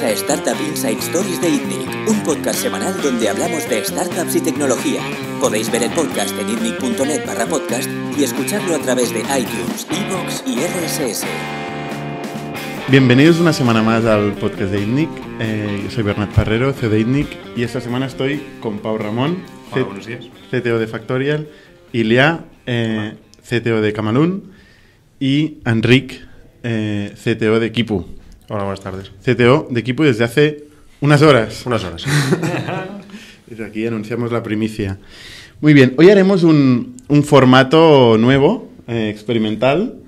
Bienvenidos a Startup Inside Stories de ITNIC, un podcast semanal donde hablamos de startups y tecnología. Podéis ver el podcast en itnic.net barra podcast y escucharlo a través de iTunes, Evox y RSS. Bienvenidos una semana más al podcast de ITNIC. Eh, yo soy Bernat Ferrero, CEO de ITNIC, y esta semana estoy con Pau Ramón, Hola. CTO de Factorial, Ilia, eh, CTO de Camalún, y Enric, eh, CTO de Kipu. Hola, buenas tardes. CTO de Kipu desde hace unas horas. Unas horas. Desde aquí anunciamos la primicia. Muy bien, hoy haremos un, un formato nuevo, eh, experimental,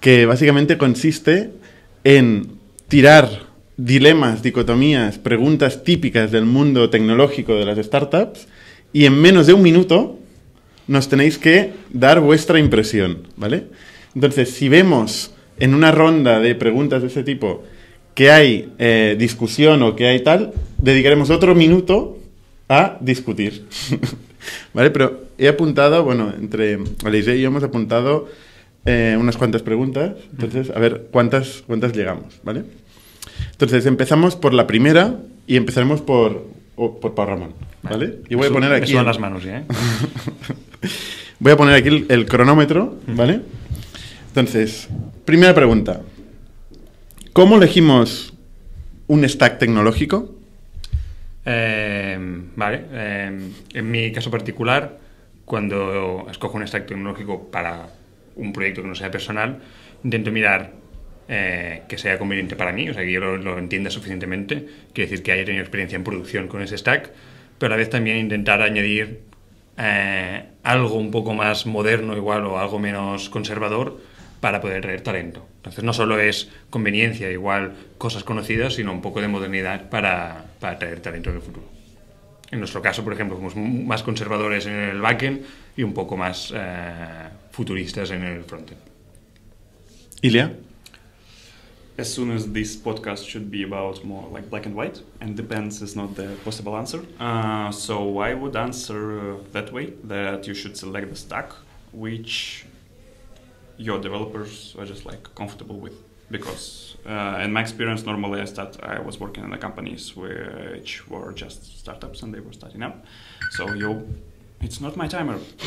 que básicamente consiste en tirar dilemas, dicotomías, preguntas típicas del mundo tecnológico de las startups y en menos de un minuto nos tenéis que dar vuestra impresión, ¿vale? Entonces, si vemos en una ronda de preguntas de ese tipo que hay eh, discusión o que hay tal, dedicaremos otro minuto a discutir. ¿Vale? Pero he apuntado, bueno, entre Alice y yo hemos apuntado eh, unas cuantas preguntas. Entonces, a ver cuántas, cuántas llegamos, ¿vale? Entonces, empezamos por la primera y empezaremos por, o- por Pau Ramón, ¿vale? Y voy a poner aquí... Me el- las manos ya, ¿eh? Voy a poner aquí el, el cronómetro, ¿vale? Entonces, primera pregunta. ¿Cómo elegimos un stack tecnológico? Eh, vale. eh, en mi caso particular, cuando escojo un stack tecnológico para un proyecto que no sea personal, intento mirar eh, que sea conveniente para mí, o sea, que yo lo, lo entienda suficientemente, quiere decir que haya tenido experiencia en producción con ese stack, pero a la vez también intentar añadir eh, algo un poco más moderno igual o algo menos conservador para poder traer talento. Entonces no solo es conveniencia, igual cosas conocidas, sino un poco de modernidad para, para traer talento en el futuro. En nuestro caso, por ejemplo, somos más conservadores en el backend y un poco más eh, futuristas en el frontend. Ilia. as soon as this podcast should be about more like black and white, and depends is not the possible answer. Uh, so I would answer uh, that way that you should select the stack which your developers are just like comfortable with. Because uh, in my experience, normally I start I was working in the companies which were just startups and they were starting up. So you, it's not my timer.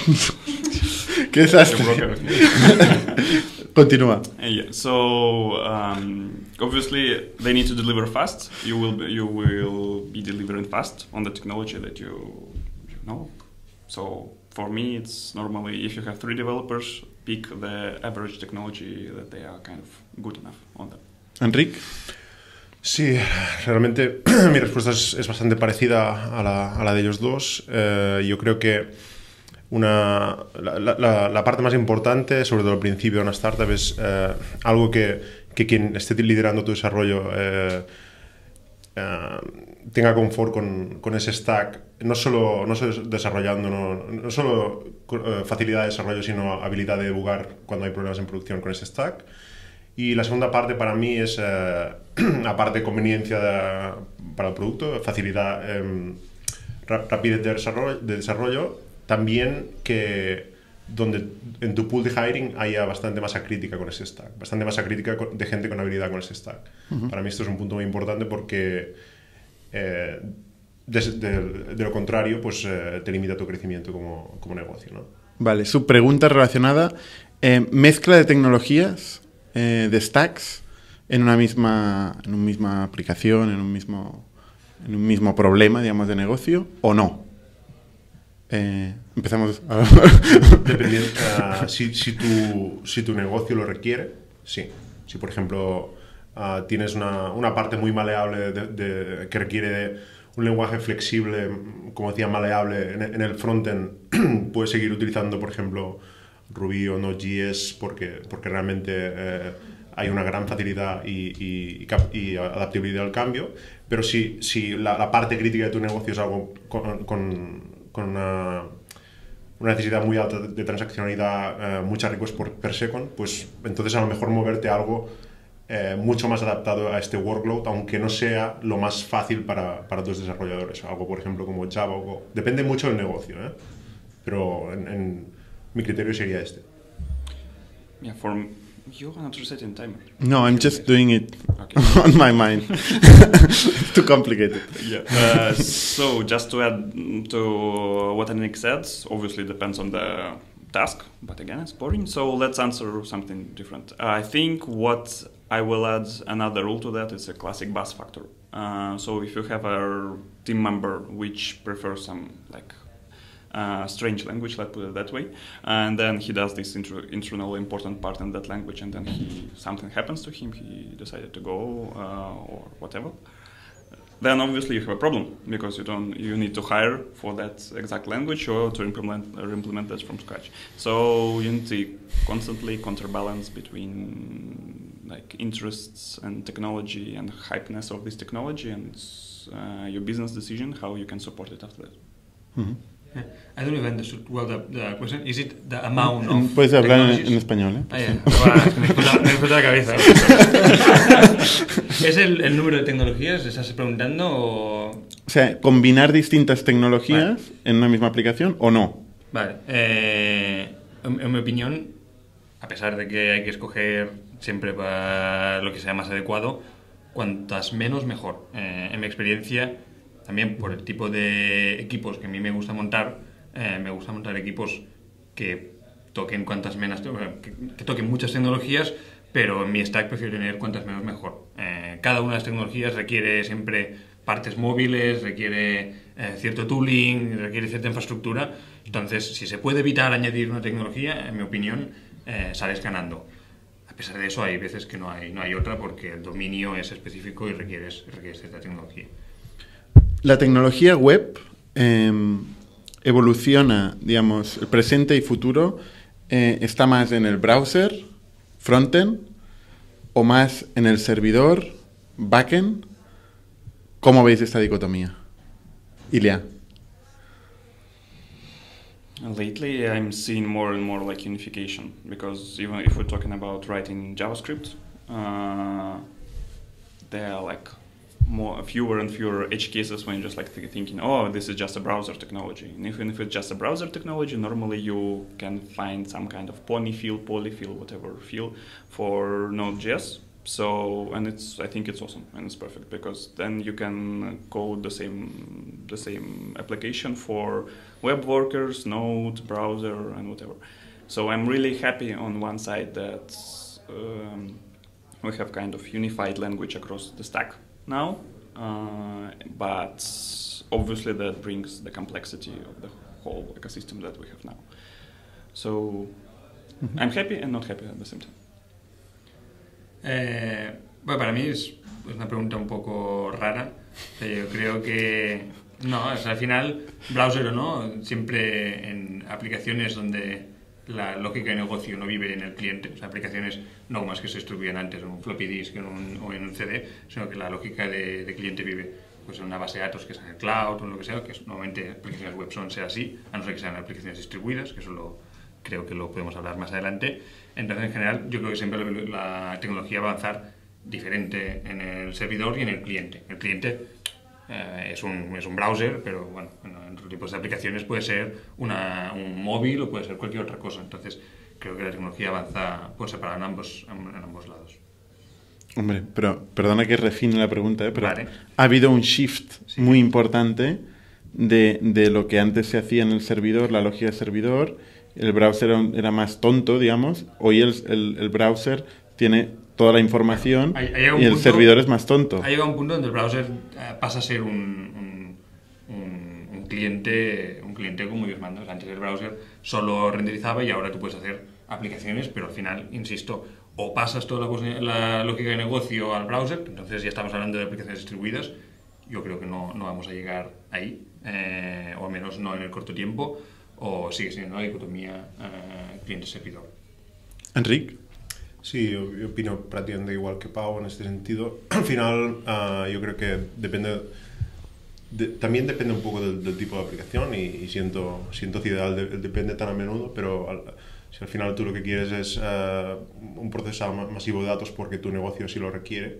¿Qué You desastre? broke. Continúa. Uh, Yeah. So um, obviously they need to deliver fast. You will be, you will be delivering fast on the technology that you, you know. So for me, it's normally if you have three developers, pick the average technology that they are kind of good enough on that. Enric. Sí, realmente mi respuesta es, es bastante parecida a la, a la de ellos dos. Eh, yo creo que una, la, la- la parte más importante, sobre todo al principio de una startup, es eh, algo que, que quien esté liderando tu desarrollo eh, eh, tenga confort con, con ese stack, no solo, no solo desarrollando, no, no solo eh, facilidad de desarrollo, sino habilidad de debugar cuando hay problemas en producción con ese stack. Y la segunda parte para mí es, eh, aparte conveniencia para el producto, facilidad, em, ra- rapidez de desarrollo, de desarrollo, también que donde en tu pool de hiring haya bastante masa crítica con ese stack, bastante masa crítica de gente con habilidad con ese stack. Para mí esto es un punto muy importante porque eh, de, de- de lo contrario, pues eh, te limita tu crecimiento como, como negocio. ¿no? Vale, su pregunta relacionada. eh, mezcla de tecnologías, de stacks, en una misma, en una misma aplicación, en un mismo, en un mismo problema, digamos, de negocio, o no. Eh, empezamos. a- Dependiendo, ah, si, si, tu, si tu negocio lo requiere, sí. Si, por ejemplo, ah, tienes una, una parte muy maleable de- de- que requiere un lenguaje flexible, como decía, maleable en, en el frontend, puedes seguir utilizando, por ejemplo, Ruby o Node.js porque, porque realmente eh, hay una gran facilidad y, y- y y adaptabilidad al cambio. Pero si, si la, la parte crítica de tu negocio es algo con, con- con una una necesidad muy alta de, transaccionalidad, eh, muchas requests por per second, pues entonces a lo mejor moverte a algo eh, mucho más adaptado a este workload, aunque no sea lo más fácil para, para tus desarrolladores. Algo, por ejemplo, como Java o. Depende mucho del negocio, ¿eh? pero en, en- mi criterio sería este. Yeah, for You're not resetting timer. No, I'm just doing it Okay. on my mind. too complicated. yeah. Uh, so just to add to what Nick said, obviously depends on the task, but again, it's boring. So let's answer something different. I think what I will add another rule to that is a classic bus factor. Uh, so if you have a team member which prefers some like uh, strange language, let's put it that way, and then he does this internal important part in that language, and then he something happens to him, he decided to go uh, or whatever. Then obviously you have a problem because you don't you need to hire for that exact language or to implement or implement that from scratch. So you need to constantly counterbalance between like interests and technology and hypeness of this technology and uh, your business decision how you can support it after that. Ujú. Yeah. I don't I understood well the, the question. Is it the amount of Puedes hablar en, en español, ¿eh? Ah, que me la cabeza. ¿Es el, el número de tecnologías? ¿Estás preguntando o...? O sea, combinar distintas tecnologías en una misma aplicación o no. Vale. eh, en, en mi opinión, a pesar de que hay que escoger siempre para lo que sea más adecuado, cuantas menos mejor. Eh, en mi experiencia, también por el tipo de equipos que a mí me gusta montar, eh, me gusta montar equipos que toquen cuantas menos, que, que toquen muchas tecnologías, pero en mi stack prefiero tener cuantas menos mejor. Eh, cada una de las tecnologías requiere siempre partes móviles, requiere eh, cierto tooling, requiere cierta infraestructura. Entonces, si se puede evitar añadir una tecnología, en mi opinión, eh, sales ganando. A pesar de eso, hay veces que no hay, no hay otra porque el dominio es específico y requieres, requieres cierta tecnología. La tecnología web eh, evoluciona, digamos, el presente y futuro eh, está más en el browser, frontend, o más en el servidor, backend. ¿Cómo veis esta dicotomía? Ilia. Lately, I'm seeing more and more like unification because even if we're talking about writing JavaScript, uh, are like more fewer and fewer edge cases when you're just like th- thinking, oh, this is just a browser technology. And even if it's just a browser technology, normally you can find some kind of pony field, polyfill, whatever field for Node.js. So and it's I think it's awesome and it's perfect because then you can code the same the same application for web workers, Node, browser, and whatever. So I'm really happy on one side that um, we have kind of unified language across the stack now, uh, but obviously that brings the complexity of the whole ecosystem that we have now. So I'm happy and not happy at the same time. Eh, bueno, para mí es es una pregunta un poco rara. pero Yo creo que no, o sea, al final, browser o no, siempre en aplicaciones donde la lógica de negocio no vive en el cliente, sea, aplicaciones no más que se distribuían antes en un floppy disk o en un CD, sino que la lógica de, cliente vive pues en una base de datos que es en el cloud o en lo que sea, que es- normalmente aplicaciones web son ser así, a no ser que sean aplicaciones distribuidas, que eso lo, creo que lo podemos hablar más adelante. Entonces, en general, yo creo que siempre la tecnología va a avanzar diferente en el servidor y en el cliente. El cliente eh, es, un, es un browser, pero bueno, en, en otro tipo de aplicaciones puede ser una, un móvil o puede ser cualquier otra cosa. Entonces, creo que la tecnología avanza por separado en ambos, en, en ambos lados. Hombre, pero perdona que refine la pregunta, ¿eh? pero Vale. ha habido un shift Sí. muy importante de, de lo que antes se hacía en el servidor, la lógica de servidor. El browser era, más tonto, digamos. Hoy el, el- el browser tiene toda la información Hay- hay y el punto- servidor es más tonto. Ha llegado un punto donde el browser eh, pasa a ser un, un- un- un cliente un cliente como Dios manda. O sea, antes el browser solo renderizaba y ahora tú puedes hacer aplicaciones, pero al final, insisto, o pasas toda la, la lógica de negocio al browser, entonces ya estamos hablando de aplicaciones distribuidas. Yo creo que no, no vamos a llegar ahí, eh, o al menos no en el corto tiempo, o sigue siendo una dicotomía eh, cliente-servidor. Enric, Sí, yo, yo opino prácticamente igual que Pau en este sentido. Al final, ah, yo creo que depende. de- también depende un poco del, del tipo de aplicación y, y siento, siento ideal de- depende tan a menudo, pero al- si al final tú lo que quieres es ah, un procesado ma- masivo de datos porque tu negocio así lo requiere,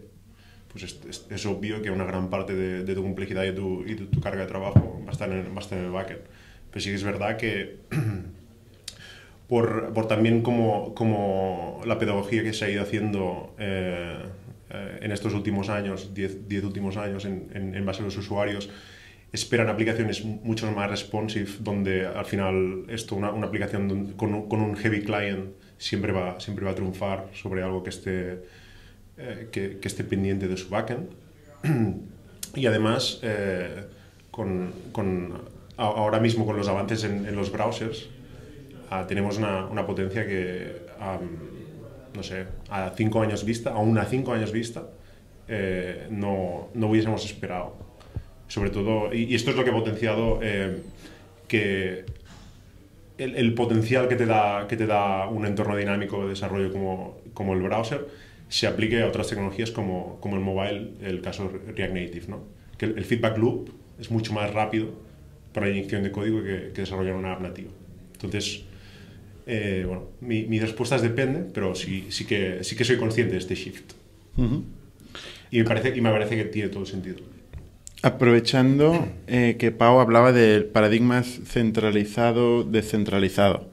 pues es, es- es obvio que una gran parte de, de tu complejidad y, tu, y tu carga de trabajo va a estar en, va a estar en el backend. Pero sí que es verdad que por, por también como, como, la pedagogía que se ha ido haciendo eh, eh, en estos últimos años, 10 últimos años, en, en, en, base a los usuarios, esperan aplicaciones mucho más responsive, donde al final esto, una, una aplicación con con un, heavy client siempre va, siempre va a triunfar sobre algo que esté, eh, que, que, esté pendiente de su backend. y además, eh, con, con, ahora mismo con los avances en, en los browsers, uh, tenemos una, una, potencia que, no sé, a cinco años vista, aún a cinco años vista, eh, no, no hubiésemos esperado sobre todo, y, y, esto es lo que ha potenciado eh, que el, el, potencial que te, da, que te da un entorno dinámico de desarrollo como, como el browser se aplique a otras tecnologías como, como el mobile, el caso React Native, ¿no? Que el, el, feedback loop es mucho más rápido para la inyección de código que, que desarrollar una app nativa. Entonces, eh, bueno, mi, mi, respuesta es depende, pero sí, sí, que, sí que soy consciente de este shift. Uh -huh. y, me parece, y me parece que tiene todo el sentido. Aprovechando eh, que Pau hablaba del paradigma centralizado-descentralizado,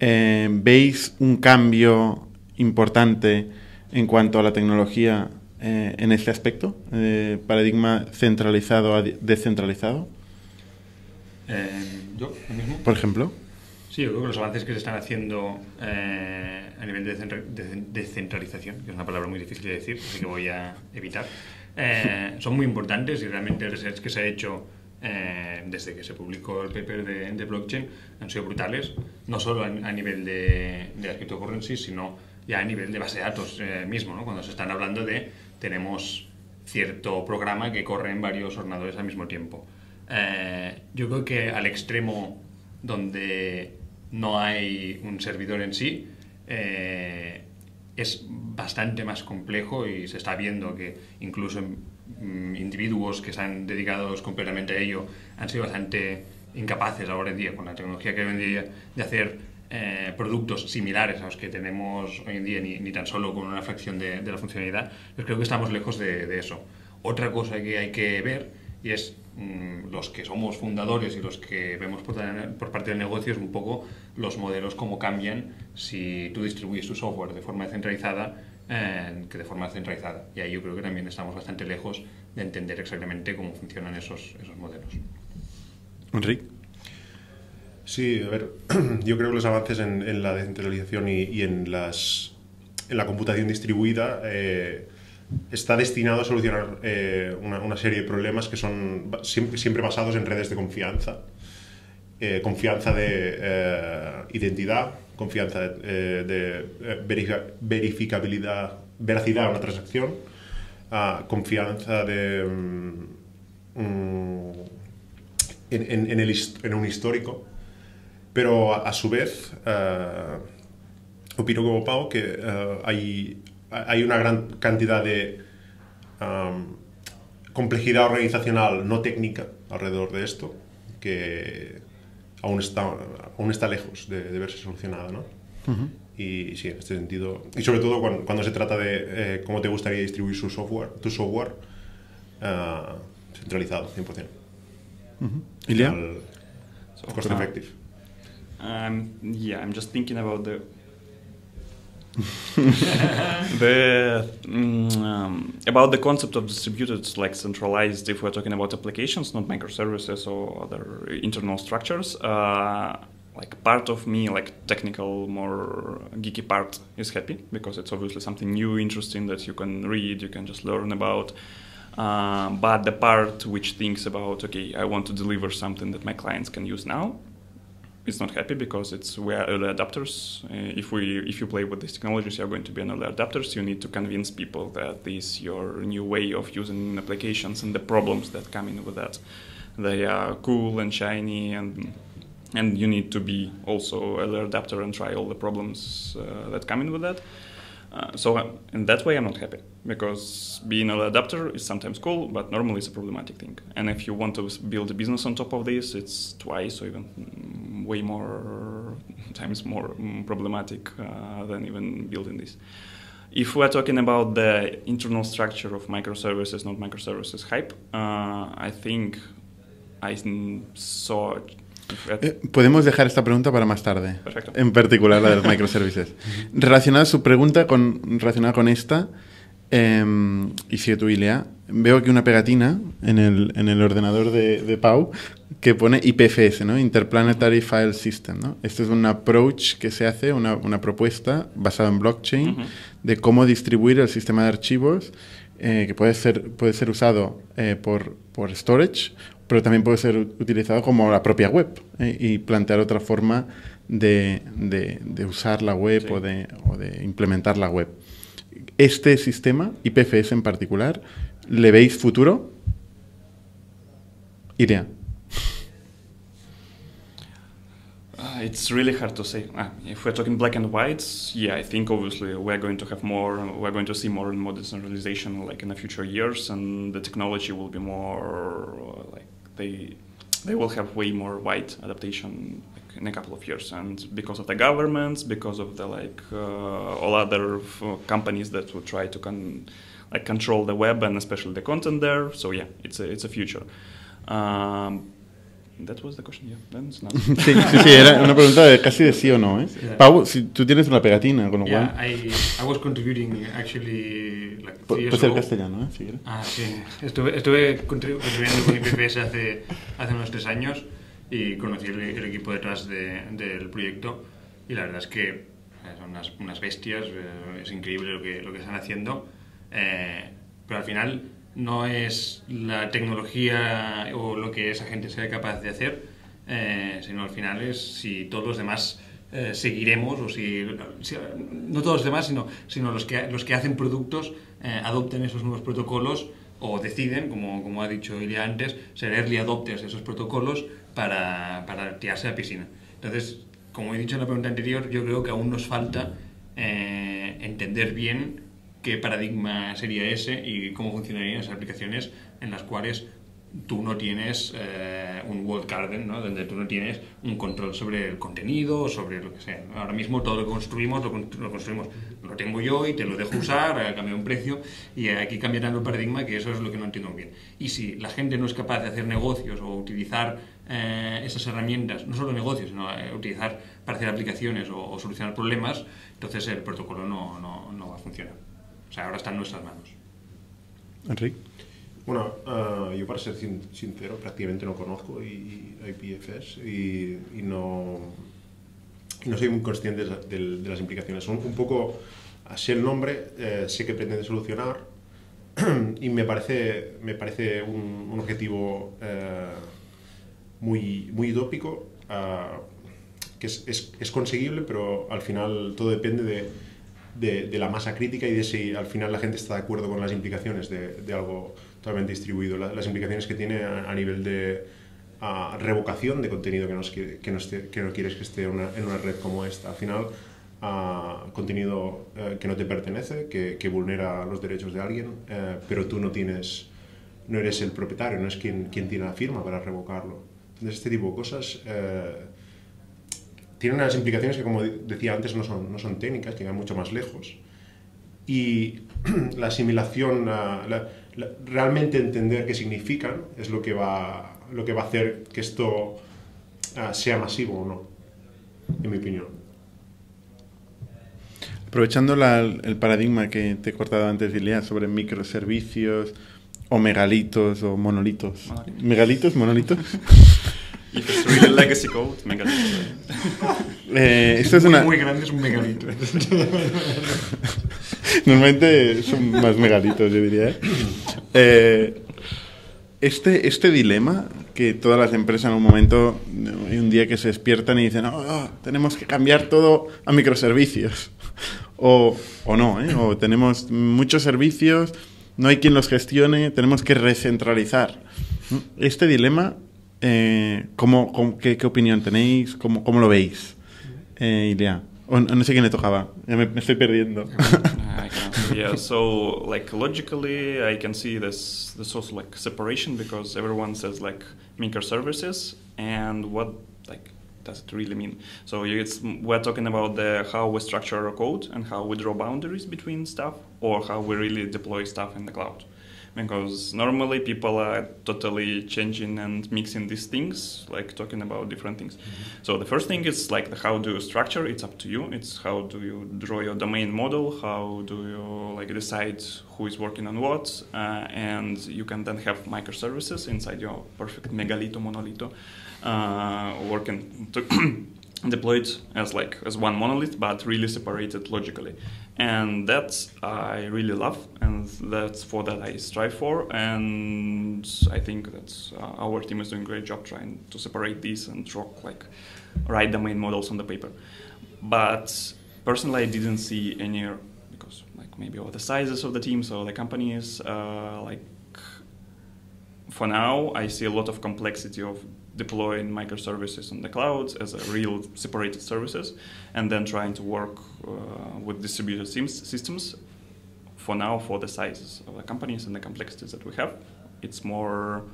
eh, ¿veis un cambio importante en cuanto a la tecnología eh, en este aspecto? ¿Paradigma centralizado a descentralizado? yo, mismo. Por ejemplo. Sí, yo creo que los avances que se están haciendo eh, a nivel de descentralización, que es una palabra muy difícil de decir, así que voy a evitar, eh, son muy importantes y realmente el research que se ha hecho eh, desde que se publicó el paper de, de, blockchain han sido brutales, no solo a, a nivel de, de las cryptocurrencies, sino ya a nivel de base de datos eh, mismo, ¿no? cuando se están hablando de tenemos cierto programa que corre en varios ordenadores al mismo tiempo. yo creo que al extremo donde no hay un servidor en sí, eh, es bastante más complejo y se está viendo que incluso mm, individuos que se han dedicado completamente a ello han sido bastante incapaces ahora en día, con la tecnología que hay hoy en día, de hacer eh, productos similares a los que tenemos hoy en día, ni, ni tan solo con una fracción de, la funcionalidad. Pues creo que estamos lejos de eso. Otra cosa que hay que ver y es mmm, los que somos fundadores y los que vemos por, por, parte del negocio es un poco los modelos cómo cambian si tú distribuyes tu software de forma descentralizada eh, que de forma centralizada. Y ahí yo creo que también estamos bastante lejos de entender exactamente cómo funcionan esos, esos modelos. Enrique. Sí, a ver, yo creo que los avances en, en la descentralización y, y, en, las, en la computación distribuida eh, está destinado a solucionar eh, una, serie de problemas que son siempre, siempre basados en redes de confianza. Eh, confianza de eh, identidad, confianza de, de verifica, verificabilidad, veracidad de una transacción, uh, confianza de, um, en, en, en, un histórico. Pero a, a su vez, opino como Pau que hay, hay una gran cantidad de um, complejidad organizacional no técnica alrededor de esto que aún está, aún está lejos de, de verse solucionada, ¿no? Uh -huh. Y sí, en este sentido, y sobre todo cuando, cuando se trata de eh, cómo te gustaría distribuir su software, tu software uh, centralizado, 100%. Uh -huh. Ilya? So, cost effective. Um, yeah, I'm just thinking about the the um, about the concept of distributed like centralized if we're talking about applications not microservices or other internal structures uh, like part of me like technical more geeky part is happy because it's obviously something new interesting that you can read you can just learn about. Uh, but the part which thinks about okay i want to deliver something that my clients can use now is not happy because it's we are early adapters. Uh, if we if you play with these technologies, you're going to be an early adapters. You need to convince people that this your new way of using applications and the problems that come in with that. They are cool and shiny and and you need to be also early adapter and try all the problems uh, that come in with that. Uh, so uh, in that way, I'm not happy because being an adapter is sometimes cool, but normally it's a problematic thing. And if you want to build a business on top of this, it's twice or even way more times more mm, problematic uh, than even building this. If we're talking about the internal structure of microservices, not microservices hype, uh, I think I saw Eh, podemos dejar esta pregunta para más tarde. Perfecto. En particular la de los microservices. relacionada su pregunta con, relacionada con esta, eh, y si tu Ilea, veo aquí una pegatina en el, en el ordenador de, de, Pau que pone IPFS, ¿no? Interplanetary File System. ¿no? Este es un approach que se hace, una, una propuesta basada en blockchain uh -huh. de cómo distribuir el sistema de archivos eh, que puede ser, puede ser usado eh, por, por storage, pero también puede ser utilizado como la propia web eh, y plantear otra forma de, de, de usar la web sí. o, de, o, de, implementar la web. Este sistema, IPFS en particular, ¿le veis futuro? Irea. Uh, it's really hard to say. Uh, if we're talking black and white, yeah, I think obviously we're going to have more, we're going to see more and more decentralization like in the future years, and the technology will be more like they they will have way more wide adaptation in a couple of years, and because of the governments, because of the like uh, all other companies that will try to con like control the web and especially the content there. So yeah, it's a it's a future. Um, That was the question, yeah. Then it's not. sí, sí, sí, era una pregunta de casi de sí o no, ¿eh? Yeah. Pau, si tú tienes una pegatina, con lo yeah, cual... I, I was contributing actually like Puede ser castellano, ¿eh? Si quieres. Ah, sí. Estuve, estuve contribuyendo con IPFS hace, hace unos tres años y conocí el, el equipo detrás de, del proyecto y la verdad es que eh, son unas, unas bestias, eh, es increíble lo que, lo que están haciendo, eh, pero al final no es la tecnología o lo que esa gente sea capaz de hacer, eh, sino al final es si todos los demás eh, seguiremos o si, no todos los demás, sino, sino los, que, los que hacen productos eh, adopten esos nuevos protocolos o deciden, como, como ha dicho Ilia antes, ser early adopters de esos protocolos para, para tirarse a la piscina. Entonces, como he dicho en la pregunta anterior, yo creo que aún nos falta entender bien qué paradigma sería ese y cómo funcionarían esas aplicaciones en las cuales tú no tienes eh, un walled garden, ¿no? donde tú no tienes un control sobre el contenido sobre lo que sea. Ahora mismo todo lo que construimos lo, lo, construimos, lo tengo yo y te lo dejo usar, a cambio de un precio, y aquí cambiarán el paradigma que eso es lo que no entiendo bien. Y si la gente no es capaz de hacer negocios o utilizar eh, esas herramientas, no solo negocios, sino eh, utilizar para hacer aplicaciones o, o, solucionar problemas, entonces el protocolo no, no, no va a funcionar. O sea, ahora está en nuestras manos. Enrique. Bueno, uh, yo para ser sincero, prácticamente no conozco IPFS y, y, no, y no soy muy consciente de, de, de las implicaciones. Son un poco, así el nombre, eh, sé que pretende solucionar y me parece, me parece un, un objetivo eh, muy, muy utópico, uh, que es, es, es conseguible, pero al final todo depende de de, de, la masa crítica y de si al final la gente está de acuerdo con las implicaciones de, de algo totalmente distribuido, la, las implicaciones que tiene a, a nivel de a revocación de contenido que, nos, que, que, no esté, que no quieres que esté una, en una red como esta. Al final, uh, contenido uh, que no te pertenece, que, que, vulnera los derechos de alguien, uh, pero tú no tienes, no eres el propietario, no es quien, quien tiene la firma para revocarlo. Entonces, este tipo de cosas tiene unas implicaciones que, como decía antes, no son, no son técnicas, llegan mucho más lejos. Y la asimilación, la, la, la, realmente entender qué significan, es lo que va, lo que va a hacer que esto uh, sea masivo o no, en mi opinión. Aprovechando el paradigma que te he cortado antes, Ilia, sobre microservicios o megalitos o monolitos. Monolitos. ¿Megalitos? ¿Monolitos? If it's really legacy code, megalito. Eh, esto es muy, una... muy grande, es un megalito. Normalmente son más megalitos, yo diría. ¿eh? Eh, este, este dilema que todas las empresas en un momento, hay un día que se despiertan y dicen, oh, oh, tenemos que cambiar todo a microservicios. O, o no, ¿eh? o tenemos muchos servicios, no hay quien los gestione, tenemos que recentralizar. Este dilema eh, ¿cómo, cómo, qué, qué, opinión tenéis? ¿Cómo, cómo lo veis? Eh, Ilia. O, no sé quién le tocaba. Me, me estoy perdiendo. yeah, so like logically, I can see this this also like separation because everyone says like microservices, and what like does it really mean? So it's we're talking about the how we structure our code and how we draw boundaries between stuff, or how we really deploy stuff in the cloud. Because normally people are totally changing and mixing these things, like talking about different things. So the first thing is like the how do you structure? It's up to you. It's how do you draw your domain model? How do you like decide who is working on what? Uh, and you can then have microservices inside your perfect megalito monolito uh, working. To deployed as like as one monolith but really separated logically and that i really love and that's for that i strive for. And i think that uh, our team is doing a great job trying to separate these and draw like write the main models on the paper. But personally i didn't see any because like maybe all the sizes of the teams or the companies uh, like for now i see a lot of complexity of deploying microservices on the clouds as a real separated services, and then trying to work uh, with distributed systems. For now, for the sizes of the companies and the complexities that we have, it's more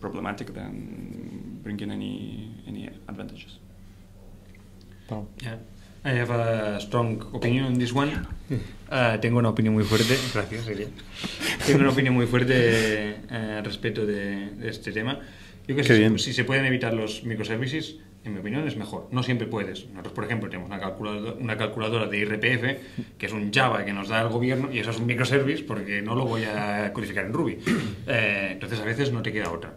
problematic than bringing any any advantages. Yeah. I have a strong opinion on this one. Uh, tengo una opinión muy fuerte. Gracias, Elia. Tengo una opinión muy fuerte uh, respecto de, de este tema. Yo que si, si, se pueden evitar los microservices, en mi opinión es mejor. No siempre puedes. Nosotros, por ejemplo, tenemos una calculadora, una calculadora de IRPF, que es un Java que nos da el gobierno, y eso es un microservice porque no lo voy a codificar en Ruby. Eh, entonces, a veces no te queda otra.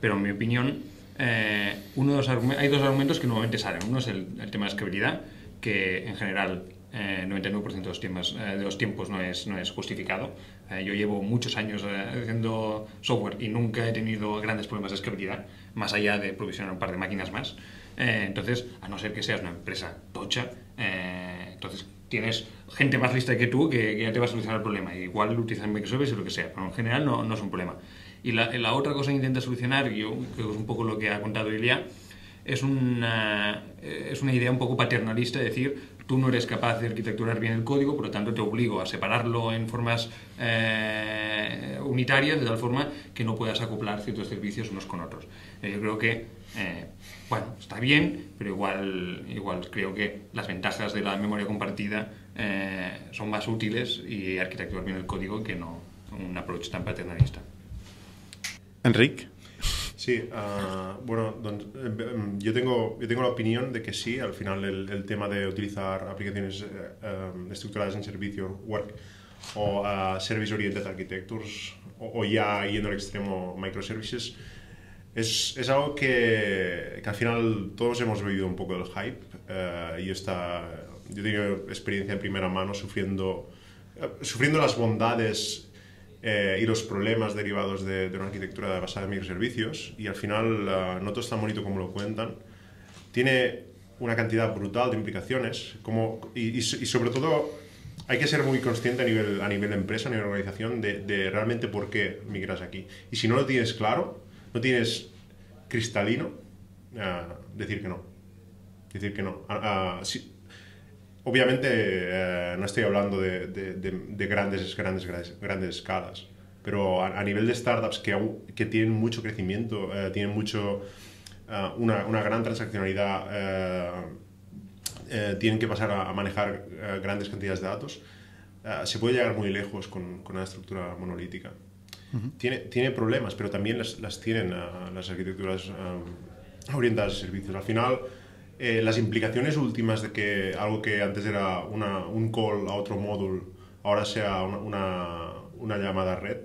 Pero en mi opinión, eh, uno de los hay dos argumentos que normalmente salen. Uno es el, el tema de escalabilidad, que en general eh, 99% de los, tiempos, eh, de los tiempos no es, no es justificado. Eh, yo llevo muchos años eh, haciendo software y nunca he tenido grandes problemas de escalabilidad, más allá de provisionar un par de máquinas más. Eh, entonces, a no ser que seas una empresa tocha, eh, entonces tienes gente más lista que tú que, ya te va a solucionar el problema. Igual utilizan microservices o lo que sea, pero en general no, no es un problema. Y la, la, otra cosa que intenta solucionar, yo creo que es un poco lo que ha contado Ilia, es una, es una idea un poco paternalista, de decir, tú no eres capaz de arquitecturar bien el código, por lo tanto te obligo a separarlo en formas eh, unitarias, de tal forma que no puedas acoplar ciertos servicios unos con otros. Eh, yo creo que, eh, bueno, está bien, pero igual, igual creo que las ventajas de la memoria compartida son más útiles y arquitecturar bien el código que no un approach tan paternalista. Enric? Sí, uh, bueno, doncs, yo, tengo, yo tengo la opinión de que sí, al final el, el tema de utilizar aplicaciones uh, estructuradas en servicio, work, o uh, Service Oriented Architectures, o, o, ya yendo al extremo microservices, es, es algo que, que, al final todos hemos vivido un poco del hype. Uh, y esta, yo tengo experiencia en primera mano sufriendo, uh, sufriendo las bondades eh, y los problemas derivados de, de, una arquitectura basada en microservicios y al final uh, no todo es tan bonito como lo cuentan. Tiene una cantidad brutal de implicaciones como, y, y, y, sobre todo hay que ser muy consciente a nivel, a nivel empresa, a nivel organización de, de, realmente por qué migras aquí. Y si no lo tienes claro, no tienes cristalino, uh, decir que no. Decir que no. Uh, si, Obviamente eh, no estoy hablando de, de, de, de, grandes, grandes, grandes, grandes escalas, pero a, a, nivel de startups que, que tienen mucho crecimiento, eh, tienen mucho, uh, una, una, gran transaccionalidad, eh, tienen que pasar a, a manejar grandes cantidades de datos, se puede llegar muy lejos con, con una estructura monolítica. Uh -huh. tiene, tiene problemas, pero también las, las tienen las arquitecturas orientadas a servicios. Al final, eh, las implicaciones últimas de que algo que antes era una, un call a otro módulo ahora sea una, una, llamada red,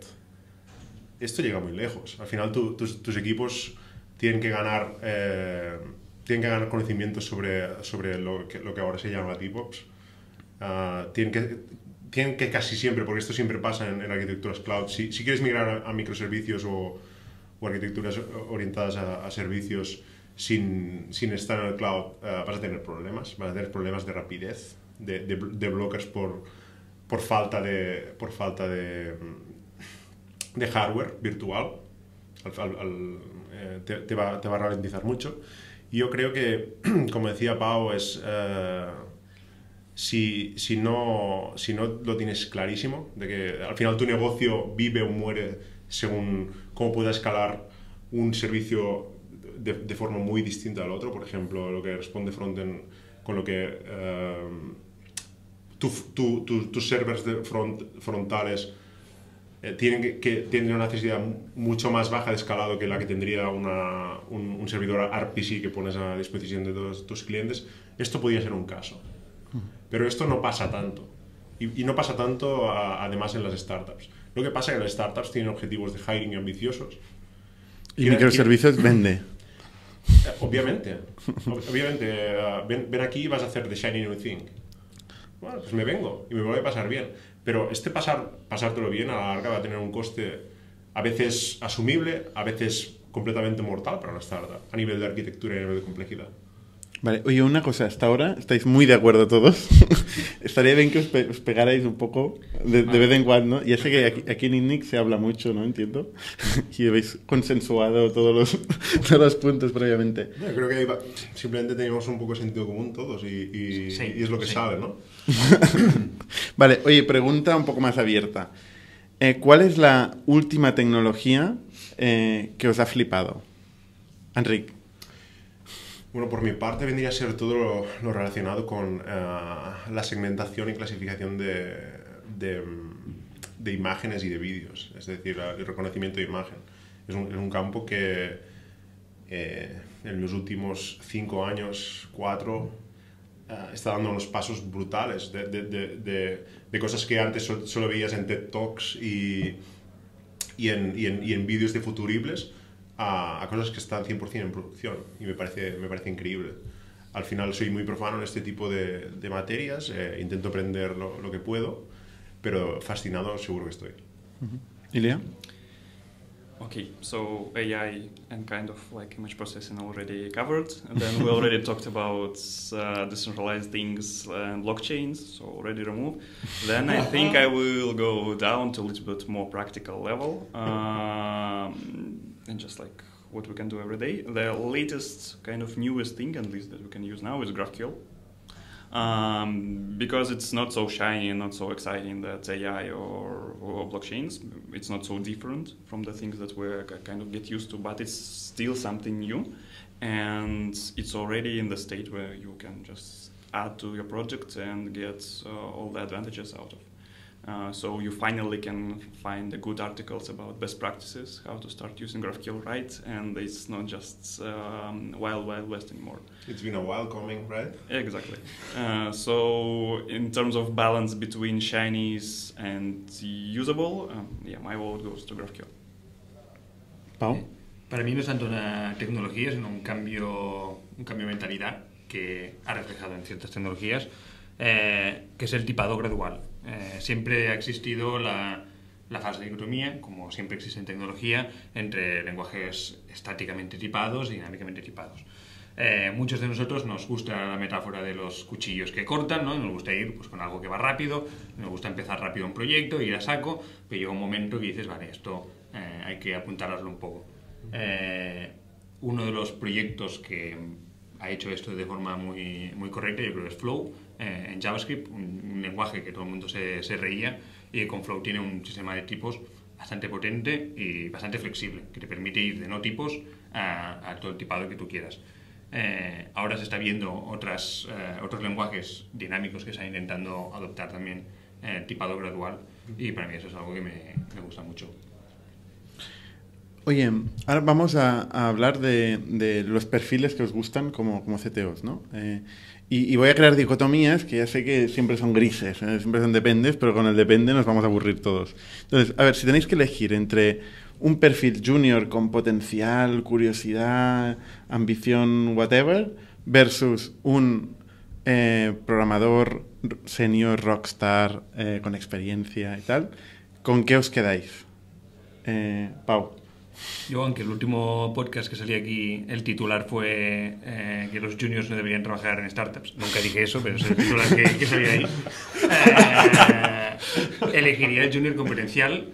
esto llega muy lejos. Al final tu, tus, tus, equipos tienen que ganar, eh, tienen que ganar conocimientos sobre, sobre lo, que, lo que ahora se llama DevOps. Uh, tienen, que, tienen que casi siempre, porque esto siempre pasa en, arquitecturas cloud, si, si quieres migrar a, microservicios o, arquitecturas orientadas a servicios, sin, sin, estar en el cloud uh, vas a tener problemas, vas a tener problemas de rapidez, de, de, de blockers por, por, falta, de, por falta de, de hardware virtual, al, al, al, eh, te, te, va, te, va, a ralentizar mucho. Y yo creo que, como decía Pau, es... Uh, si, si, no, si no lo tienes clarísimo, de que al final tu negocio vive o muere según cómo pueda escalar un servicio de, de, forma muy distinta al otro. Por ejemplo, lo que responde Frontend con lo que uh, tu, tu, tu, tus servers de front, frontales eh, tienen que, que tienen una necesidad mucho más baja de escalado que la que tendría una, un, un, servidor RPC que pones a disposición de todos tus clientes, esto podría ser un caso. Pero esto no pasa tanto. Y, y no pasa tanto a, además en las startups. Lo que pasa es que las startups tienen objetivos de hiring ambiciosos. Y microservicios vende. Eh, obviamente. Obviamente. Ven, ven, aquí y vas a hacer the shiny new thing. Bueno, pues me vengo y me voy a pasar bien. Pero este pasar, pasártelo bien a la larga va a tener un coste a veces asumible, a veces completamente mortal para una startup, a nivel de arquitectura y a nivel de complejidad. Vale, oye, una cosa, hasta ahora estáis muy de acuerdo todos. Estaría bien que os, pe os, pegarais un poco de, de, vez en cuando. Ya sé que aquí, aquí en INNIC se habla mucho, ¿no? Entiendo. y habéis consensuado todos los, todos los puntos previamente. Yo creo que simplemente tenemos un poco de sentido común todos y, y, sí, y es lo que sí. sale, ¿no? vale, oye, pregunta un poco más abierta. Eh, ¿Cuál es la última tecnología eh, que os ha flipado? Enrique. Bueno, por mi parte vendría a ser todo lo, lo relacionado con uh, la segmentación y clasificación de, de, de imágenes y de vídeos, es decir, el reconocimiento de imagen. Es un, es un campo que eh, en los últimos cinco años, cuatro, uh, está dando unos pasos brutales de, de, de cosas que antes solo, solo, veías en TED Talks y, y en, y en, y en vídeos de futuribles a, a cosas que están 100% en producción y me parece, me parece increíble. Al final soy muy profano en este tipo de, de materias, eh, intento aprender lo, lo, que puedo, pero fascinado seguro que estoy. Ilya? Okay, so AI and kind of like image processing already covered. And then we already talked about uh, decentralized things and blockchains, so already removed. Then I think I will go down to a little bit more practical level. Um, and just like what we can do every day. The latest kind of newest thing, at least that we can use now, is GraphQL. Um, because it's not so shiny and not so exciting that AI or, or, blockchains, it's not so different from the things that we kind of get used to, but it's still something new. And it's already in the state where you can just add to your project and get uh, all the advantages out of uh, so you finally can find the good articles about best practices, how to start using GraphQL right, and it's not just um, wild wild west anymore. It's been a while coming, right? Exactly. Uh, so in terms of balance between shinies and usable, um, yeah, my vote goes to GraphQL. Pau. Para mí no es tanto una tecnología, sino un cambio, un cambio de mentalidad que ha reflejado en ciertas tecnologías, eh, que es el tipado gradual. Eh, siempre ha existido la, la de dicotomía, como siempre existe en tecnología, entre lenguajes estáticamente tipados y dinámicamente tipados. Eh, muchos de nosotros nos gusta la metáfora de los cuchillos que cortan, ¿no? nos gusta ir pues, con algo que va rápido, nos gusta empezar rápido un proyecto, ir a saco, pero llega un momento que dices, vale, esto eh, hay que apuntarlo un poco. Eh, uno de los proyectos que ha hecho esto de forma muy, muy correcta, yo creo que es Flow, eh, en JavaScript, un, un, lenguaje que todo el mundo se, se, reía, y con Flow tiene un sistema de tipos bastante potente y bastante flexible, que te permite ir de no tipos a, a todo el tipado que tú quieras. Eh, ahora se está viendo otras, eh, otros lenguajes dinámicos que están intentando adoptar también eh, tipado gradual, y para mí eso es algo que me, me gusta mucho. Oye, ahora vamos a, a hablar de, de, los perfiles que os gustan como, como CTOs, ¿no? Eh, y, y, voy a crear dicotomías que ya sé que siempre son grises, ¿eh? siempre son dependes, pero con el depende nos vamos a aburrir todos. Entonces, a ver, si tenéis que elegir entre un perfil junior con potencial, curiosidad, ambición, whatever, versus un eh, programador senior, rockstar, eh, con experiencia y tal, ¿con qué os quedáis? Eh, Pau. Yo, aunque el último podcast que salía aquí, el titular fue eh, que los juniors no deberían trabajar en startups. Nunca dije eso, pero es el titular que, que salía ahí. Eh, elegiría el junior con potencial,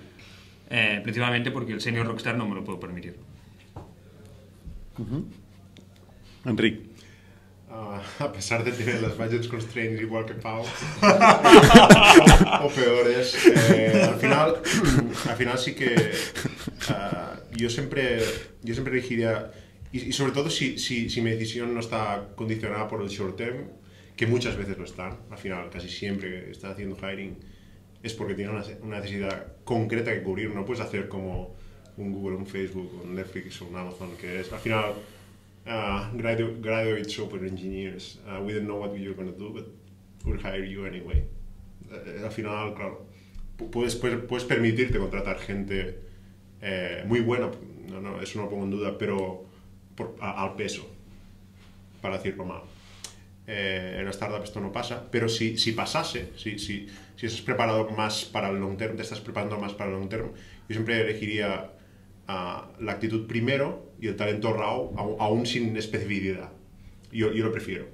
eh, principalmente porque el senior rockstar no me lo puedo permitir. Enrique. Uh, a pesar de tener las budgets constraints igual que Pau, o peores, eh, al, final, al final sí que uh, yo, siempre, yo siempre elegiría, y, y sobre todo si, si, si, mi decisión no está condicionada por el short term, que muchas veces lo están, al final casi siempre que está haciendo hiring, es porque tiene una, una necesidad concreta que cubrir. No puedes hacer como un Google, un Facebook, un Netflix o un Amazon, que es al final uh, gradu- graduate software engineers. Uh, we don't know what you're going to do, but we'll hire you anyway. Eh, al final, claro, pu- puedes, puedes, puedes permitirte contratar gente eh, muy buena, no, no, eso no lo pongo en duda, pero por- a- al peso, para decirlo mal. Eh, en la startup esto no pasa, pero si, si pasase, si, si, si estás preparado más para el long term, te estás preparando más para el long term, yo siempre elegiría ah, la actitud primero y el talento raw, aún sin especificidad. Yo, yo lo prefiero.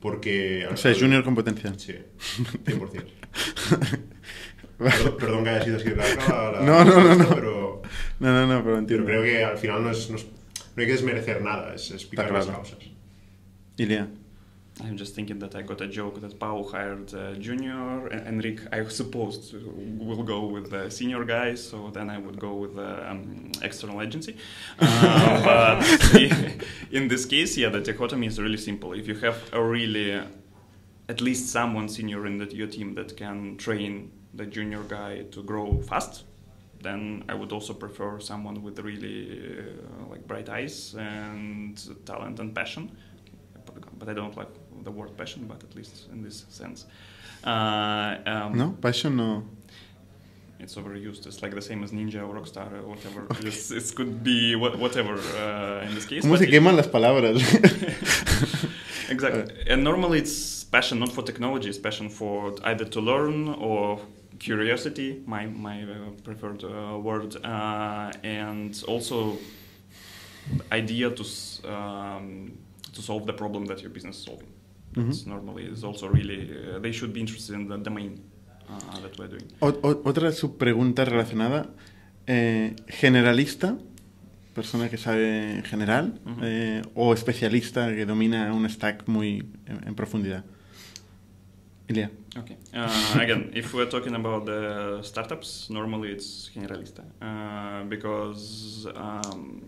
Porque... O sea, es junior con potencial. Sí, 100%. Perdón, perdón que haya sido así la- la No, no, no. Pero, No, no, no, pero pero entiendo. creo que al final no, es, no, es- no hay que desmerecer nada, es explicar las causas. Ilia. I'm just thinking that I got a joke that Pau hired a junior, and Enric, I suppose, will go with the senior guy, so then I would go with the um, external agency. Uh, but in this case, yeah, the dichotomy is really simple. If you have a really, uh, at least someone senior in the, your team that can train the junior guy to grow fast, then I would also prefer someone with really uh, like bright eyes and talent and passion. But I don't like the word passion, but at least in this sense. Uh, um, ¿No? Passion no. It's overused. It's like the same as Ninja or Rockstar or whatever. It's, it could be wha- whatever uh, in this case. ¿Cómo se queman las palabras? Exactly. And normally it's passion not for technology, it's passion for either to learn or curiosity, my, my uh, preferred uh, word, uh, and also idea to, um, to solve the problem that your business is solving. That's normally is also really, uh, they should be interested in the domain uh, that we're doing. O- otra subpregunta relacionada. Eh, generalista, persona que sabe en general, eh, o especialista que domina un stack muy en, en profundidad. Ilia. Okay. Uh, again, if we're talking about the startups, normally it's generalista uh, because um,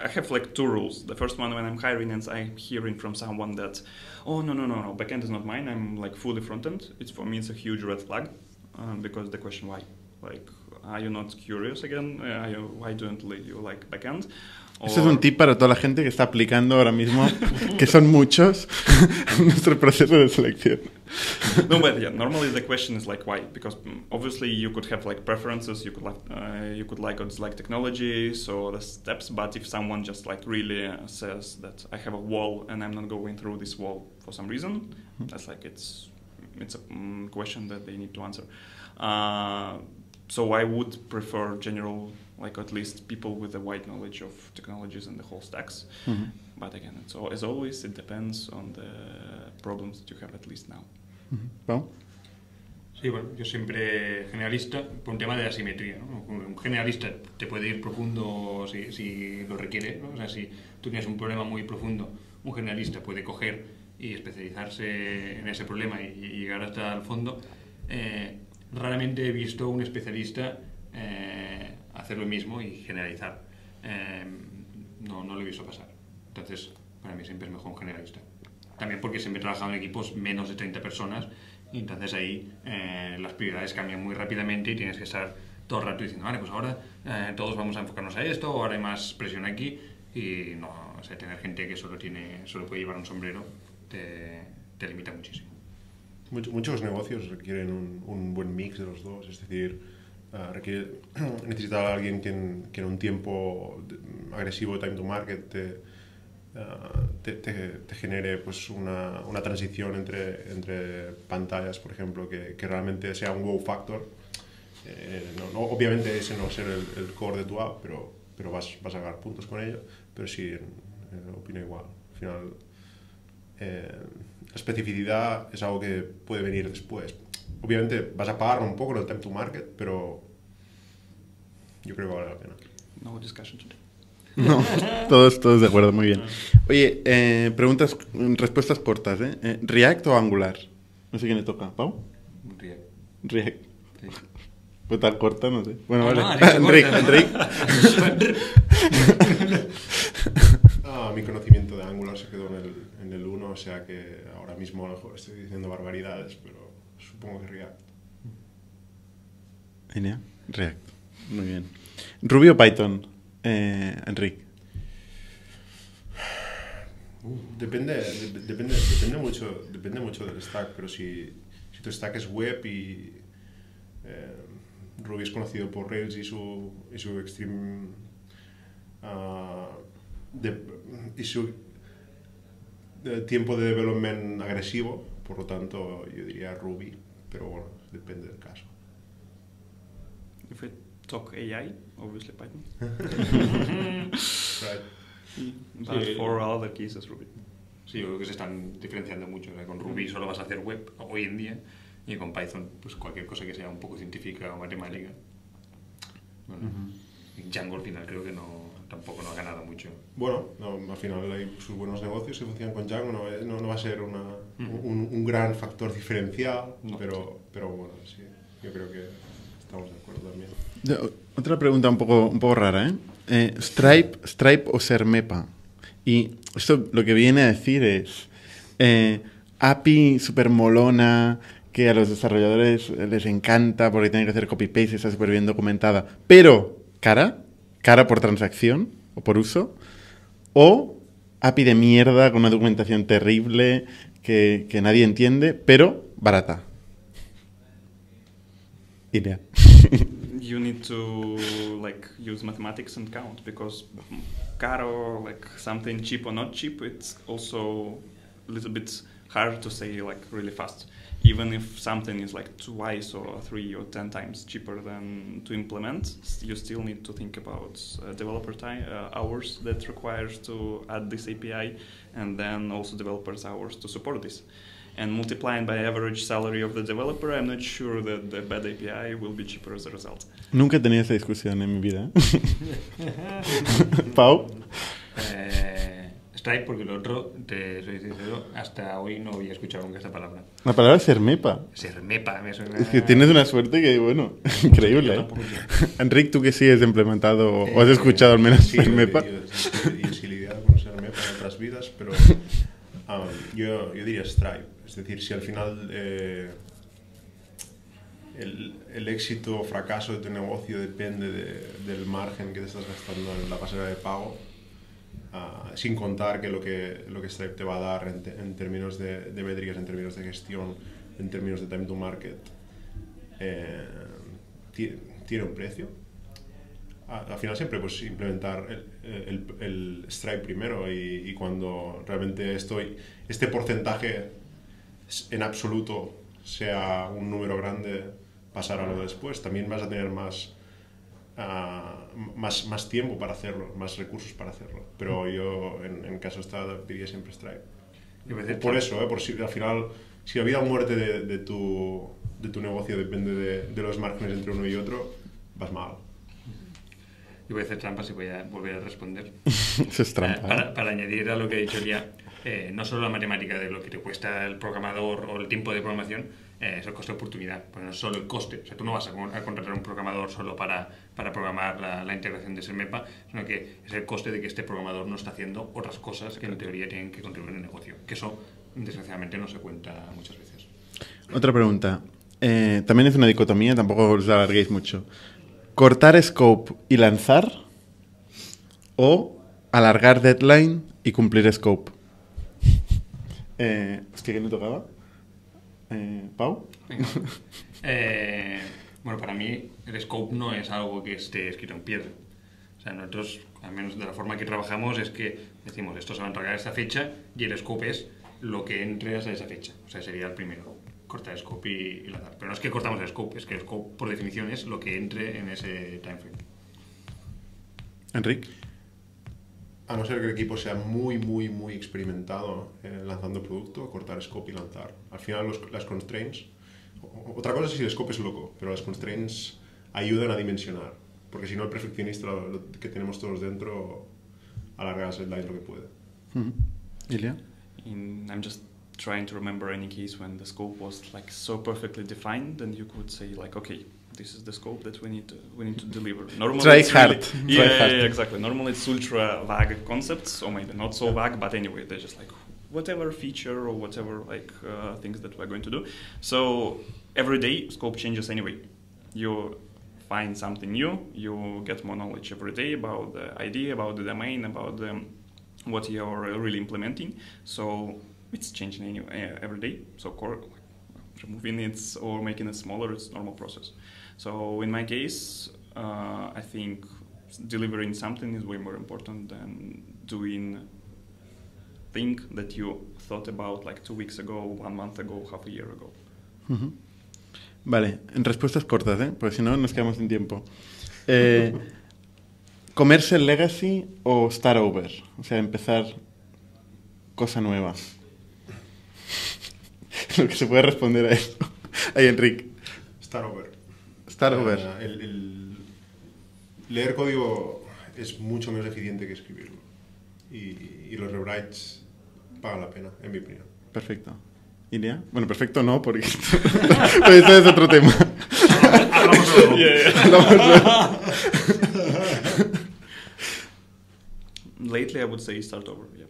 I have like two rules. The first one, when I'm hiring and I'm hearing from someone that, oh no no no no, backend is not mine. I'm like fully front end. It's for me it's a huge red flag uh, because the question why, like, are you not curious again? Uh, are you, why don't you like backend? Este es un tip para toda la gente que está aplicando ahora mismo, que son muchos, nuestro proceso de selección. no, but yeah, normally the question is like why? Because mm, obviously you could have like preferences, you could like uh, you could like or dislike technology, so the steps. But if someone just like really uh, says that I have a wall and I'm not going through this wall for some reason, that's like it's it's a mm, question that they need to answer. Uh, so I would prefer general, like at least people with a wide knowledge of technologies and the whole stacks. Ujú. But again, it's all, as always, it depends on the problems that you have at least now. Ujú. Pau. Sí, bueno, yo siempre generalista por un tema de asimetría. ¿no? Un generalista te puede ir profundo si, si lo requiere. ¿no? O sea, si tú tienes un problema muy profundo, un generalista puede coger y especializarse en ese problema y, y llegar hasta el fondo. Eh, raramente he visto un especialista eh, hacer lo mismo y generalizar. Eh, no, no lo he visto pasar. Entonces, para mí siempre es mejor un generalista. También porque siempre he trabajado en equipos menos de 30 personas y entonces ahí eh, las prioridades cambian muy rápidamente y tienes que estar todo el rato diciendo, vale, pues ahora eh, todos vamos a enfocarnos a esto, ahora hay más presión aquí y no, o sea, tener gente que solo tiene, solo puede llevar un sombrero te, limita muchísimo. Much- muchos negocios requieren un, buen mix de los dos, es decir, ah, requiere, necesita a alguien que en, un tiempo de- agresivo, time to market, te, te genere pues, una, transición entre, pantallas, por ejemplo, que, realmente sea un wow factor. Eh, no- obviamente ese no va a ser el, core de tu app, pero, vas, a ganar puntos con ello, pero sí, opino igual. Eh, la especificidad es algo que puede venir después. Obviamente vas a pagar un poco en el time to market, pero yo creo que vale la pena. No discussion today. No, todos, todos de acuerdo, muy bien. Oye, eh, preguntas, respuestas cortas, ¿eh? Eh, ¿React o Angular? No sé quién le toca. ¿Pau? React. React. Sí. Pues tan corta, no sé. Bueno, vale. no. Enric. Mi conocimiento de Angular se quedó en el, en el 1, o sea que ahora mismo a lo mejor estoy diciendo barbaridades, pero supongo que React. Ilia, React. Muy bien. Ruby o Python, eh, Enrique. Depende, de- depende, depende, mucho, depende mucho del stack, pero si, si tu stack es web y eh, Ruby es conocido por Rails y su, y su extreme ah, de- y su eh, tiempo de development agresivo, por lo tanto yo diría Ruby, pero bueno, depende del caso. If we talk AI, obviously Python. Right. But Sí. for other cases, Ruby. Sí, yo creo que se están diferenciando mucho. O sea, con Ruby solo vas a hacer web hoy en día y con Python, pues cualquier cosa que sea un poco científica o matemática. Bueno, Django al final creo que no, tampoco no ha ganado mucho. Bueno, no, al final hay sus buenos negocios que funcionan con Django, no, es- no, no va a ser una, un, un gran factor diferencial, No. pero, pero bueno, sí, yo creo que estamos de acuerdo también. Yo- Otra pregunta un poco, un poco rara, ¿eh? Eh, Stripe, Stripe o Sermepa. Y esto lo que viene a decir es eh, API super molona que a los desarrolladores les encanta porque tienen que hacer copy-paste, está súper bien documentada, pero cara, cara por transacción o por uso, o API de mierda con una documentación terrible que, que nadie entiende, pero barata. Idea. you need to like use mathematics and count because caro like something cheap or not cheap it's also a little bit hard to say like really fast even if something is like twice or three or ten times cheaper than to implement you still need to think about uh, developer time uh, hours that requires to add this api and then also developers hours to support this and multiplying by average salary of the developer, I'm not sure that the bad API will be cheaper as a result. Nunca he esta discusión en mi vida. Pau. Eh, Stripe, porque lo otro, te soy sincero, hasta hoy no había escuchado nunca esta palabra. La palabra es sermepa. Sermepa, me suena... Es que tienes una suerte que, bueno, increíble. ¿eh? Enric, ¿tú que sí has implementado o has escuchado al menos Sí, sermepa? yo, sí lidiado con Sermepa en otras vidas, pero um, yo, yo diría Stripe. Es decir, si al final eh, el, el éxito o fracaso de tu negocio depende de- del margen que te estás gastando en la pasarela de pago, ah, sin contar que lo, que lo que Stripe te va a dar en, te- en términos de, de métricas, en términos de gestión, en términos de time to market, eh, ti- tiene un precio. Al final siempre pues implementar el, el- el Stripe primero y, y cuando realmente estoy este porcentaje en absoluto sea un número grande pasar a lo después. También vas a tener más ah, más, más tiempo para hacerlo más recursos para hacerlo pero yo en, en caso startup diría siempre Stripe por eso, ¿eh? por si al final, si la vida o muerte de, de tu, de tu negocio depende de, de los márgenes entre uno y otro, vas mal. Y voy a hacer trampas y voy a volver a responder. Eso es trampa. Eh, Para, ¿eh? para añadir a lo que ha dicho Elia, eh, no solo la matemática de lo que te cuesta el programador o el tiempo de programación, eh, es el coste de oportunidad, pues no es solo el coste. O sea, tú no vas a, con- a contratar un programador solo para, para programar la, la integración de ese MEPA, sino que es el coste de que este programador no está haciendo otras cosas que en teoría tienen que contribuir en el negocio. Que eso, desgraciadamente, no se cuenta muchas veces. Otra pregunta. Eh, también es una dicotomía, tampoco os alarguéis mucho. ¿Cortar scope y lanzar? ¿O alargar deadline y cumplir scope? Eh, hostia, ¿quién le tocaba? Eh, ¿Pau? Venga. Eh, bueno, para mí el scope no es algo que esté escrito en piedra. O sea, nosotros, al menos de la forma que trabajamos, es que decimos esto se va a entregar a esta fecha y el scope es lo que entre hasta esa fecha. O sea, sería el primero, cortar el scope y, y lanzar. Pero no es que cortamos el scope, es que el scope, por definición, es lo que entre en ese time frame. A no ser que el equipo sea muy, muy, muy experimentado eh, lanzando producto, cortar scope y lanzar. Al final los- las constraints, otra cosa es si el scope es loco, pero las constraints ayudan a dimensionar. Porque si no el perfeccionista lo- lo que tenemos todos dentro alarga el deadline lo que puede. In, I'm just trying to remember any case when the scope was like so perfectly defined, and you could say like, okay, this is the scope that we need to we need to deliver. Normally, Try it's hard. really- Try yeah, hard. yeah, exactly. Normally, it's ultra vague concepts, or maybe not so vague, but anyway, they're just like whatever feature or whatever like uh, things that we're going to do. So every day, scope changes anyway. You find something new. You get more knowledge every day about the idea, about the domain, about the, what you're really implementing. So it's changing any, uh, every day. So core, removing it or making it smaller, it's normal process. So in my case, uh, I think delivering something is way more important than doing thing that you thought about like two weeks ago, one month ago, half a year ago. Vale, en respuestas cortas, ¿eh? Porque si no, nos quedamos sin tiempo. Eh, ¿Comerse el legacy o start over? O sea, empezar cosa nueva. Lo que se puede responder a esto. Ahí, Enrique. Start over. Start over. el- el leer código es mucho menos eficiente que escribirlo. Y, y los rewrites pagan la pena, en mi opinión. Perfecto. ¿Ilia? Bueno, perfecto no, porque esto, esto es otro tema. Hablamos luego. Hablamos luego. Lately, I would say start over. Yeah,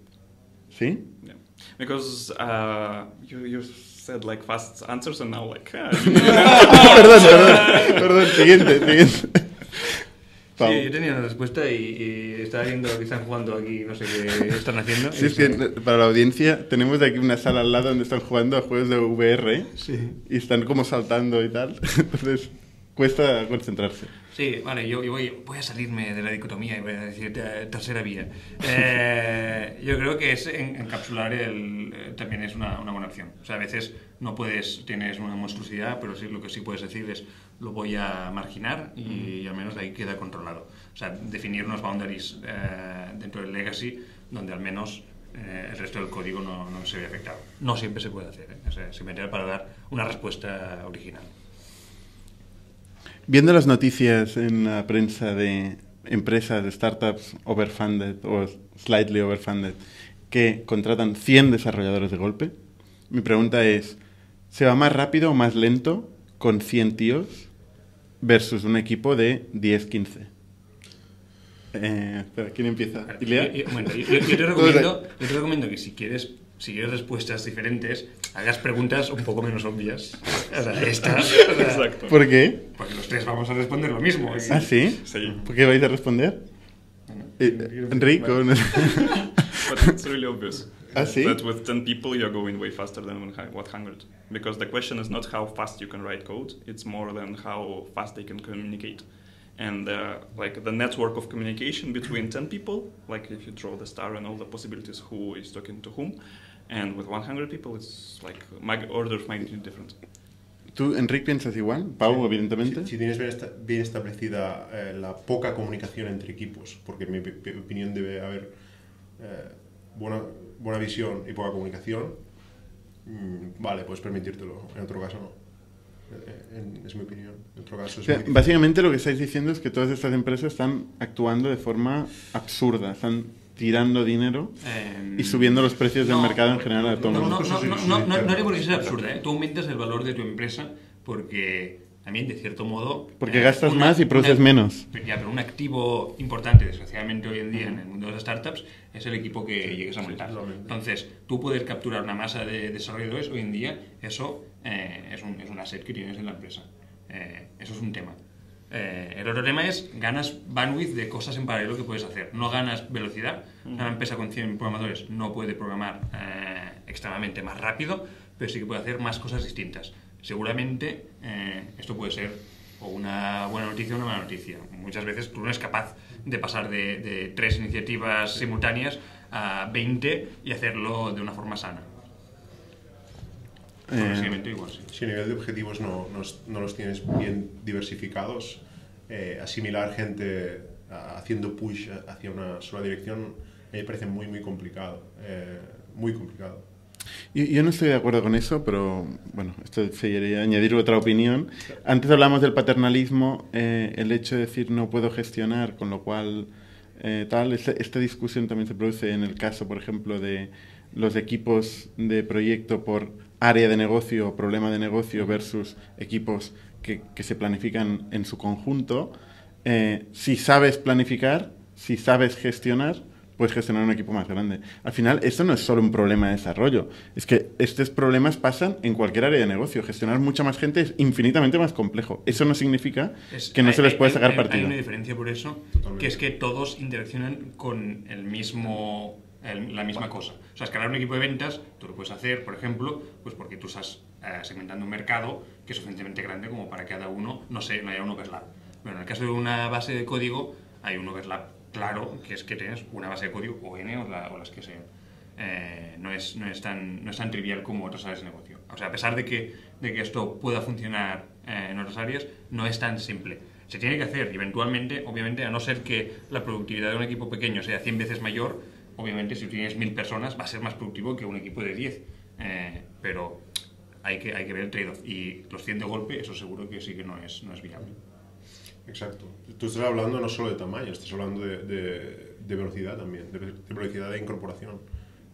¿Sí? yeah. Because uh, you you said like fast answers and now like ah, perdón, perdón. Perdón, siguiente, siguiente. Pau. Sí, yo tenía una respuesta y, y estaba viendo que están jugando aquí, no sé qué están haciendo. Sí, es que para la audiencia tenemos de aquí una sala al lado donde están jugando a juegos de VR y están como saltando y tal. Entonces cuesta concentrarse. Sí, vale, yo, yo voy, voy a salirme de la dicotomía y voy a decir eh, tercera vía. Eh, yo creo que es en- encapsular el, eh, también es una, una buena opción. O sea, a veces no puedes, tienes una monstruosidad, pero sí lo que sí puedes decir es lo voy a marginar y, al menos ahí queda controlado. O sea, definir unos boundaries eh, dentro del legacy donde al menos eh, el resto del código no, no se ve afectado. No siempre se puede hacer, ¿eh? o sea, simplemente para dar una respuesta original. Viendo las noticias en la prensa de empresas, de startups overfunded o slightly overfunded que contratan 100 desarrolladores de golpe, mi pregunta es, ¿se va más rápido o más lento con 100 tíos versus un equipo de 10, 15? Eh, espera, ¿quién empieza? Yo- yo- bueno, yo te recomiendo, yo te recomiendo que si quieres, si quieres respuestas diferentes, hagas preguntas un poco menos obvias. O sea, esta, o sea, exacto. ¿Por qué? Porque los tres vamos a responder lo mismo. y- ¿Ah, sí? Sí. ¿Por qué vais a responder? Eh, Enrique, ¿o no? but it's really obvious. Ah, sí? That with 10 people you're going way faster than with hi- 100. Because the question is not how fast you can write code, it's more than how fast they can communicate. And uh, like the network of communication between 10 people, like if you draw the star and all the possibilities who is talking to whom, and with 100 people, it's like order of magnitude different. ¿Tú, Enrique, piensas igual? Pau, evidentemente. Si, si tienes bien, esta- bien establecida eh, la poca comunicación entre equipos, porque en mi pi- pi- opinión debe haber eh, buena, buena visión y poca comunicación, mm, vale, puedes permitírtelo. En otro caso, no. Eh, en- es mi opinión. En otro caso, O es sea, muy difícil. básicamente lo que estáis diciendo es que todas estas empresas están actuando de forma absurda, están tirando dinero Eh, y subiendo los precios del no, mercado en general a todo el No, mundo. no, no, no, no, no, claro. no haría por qué ser absurda, ¿eh? Tú aumentas el valor de tu empresa porque también, de cierto modo... Porque eh, gastas una- más y produces una- menos. Ya, pero un activo importante, desgraciadamente hoy en día en el mundo de las startups, es el equipo que llegues a montar. Entonces, tú poder capturar una masa de desarrolladores hoy en día, eso eh, es, un, es un asset que tienes en la empresa. Eh, eso es un tema. Eh, el otro tema es ganas bandwidth de cosas en paralelo que puedes hacer. No ganas velocidad. Una empresa con 100 programadores no puede programar eh, extremadamente más rápido, pero sí que puede hacer más cosas distintas. Seguramente eh, esto puede ser o una buena noticia o una mala noticia. Muchas veces tú no eres capaz de pasar de, de tres iniciativas simultáneas a 20 y hacerlo de una forma sana. Eh, igual, sí. Si a nivel de objetivos no, no, no los tienes bien diversificados, eh, asimilar gente a- haciendo push hacia una sola dirección, me parece muy, muy complicado. eh, muy complicado. Yo, yo no estoy de acuerdo con eso, pero bueno, esto sería añadir otra opinión. Antes hablamos del paternalismo, eh, el hecho de decir no puedo gestionar, con lo cual eh, tal, esta, esta discusión también se produce en el caso, por ejemplo, de los equipos de proyecto por área de negocio problema de negocio versus equipos que, que se planifican en su conjunto. Eh, si sabes planificar, si sabes gestionar, pues puedes gestionar un equipo más grande. Al final, esto no es solo un problema de desarrollo, es que estos problemas pasan en cualquier área de negocio. Gestionar mucha más gente es infinitamente más complejo. Eso no significa Es- que no hay- se les hay- sacar hay- partido. Hay una diferencia por eso, Totalmente. que es que todos interaccionan con el mismo, el- la misma cosa. O sea, escalar un equipo de ventas, tú lo puedes hacer, por ejemplo, pues porque tú estás eh, segmentando un mercado que es suficientemente grande como para que cada uno, no sé, no haya un overlap. Pero en el caso de una base de código, hay un overlap claro, que es que tienes una base de código o N o, la- o las que sean. Eh, no, es, no, es tan, no es tan trivial como otras áreas de negocio. O sea, a pesar de que, de que esto pueda funcionar eh, en otras áreas, no es tan simple. Se tiene que hacer y eventualmente, obviamente, a no ser que la productividad de un equipo pequeño sea 100 veces mayor, obviamente si tienes 1000 personas va a ser más productivo que un equipo de 10. Eh, pero hay que, hay que ver el trade-off. Y los 100 de golpe, eso seguro que sí que no es, no es viable. Exacto. Tú estás hablando no solo de tamaño, estás hablando de, de- de velocidad también, de, de velocidad de incorporación.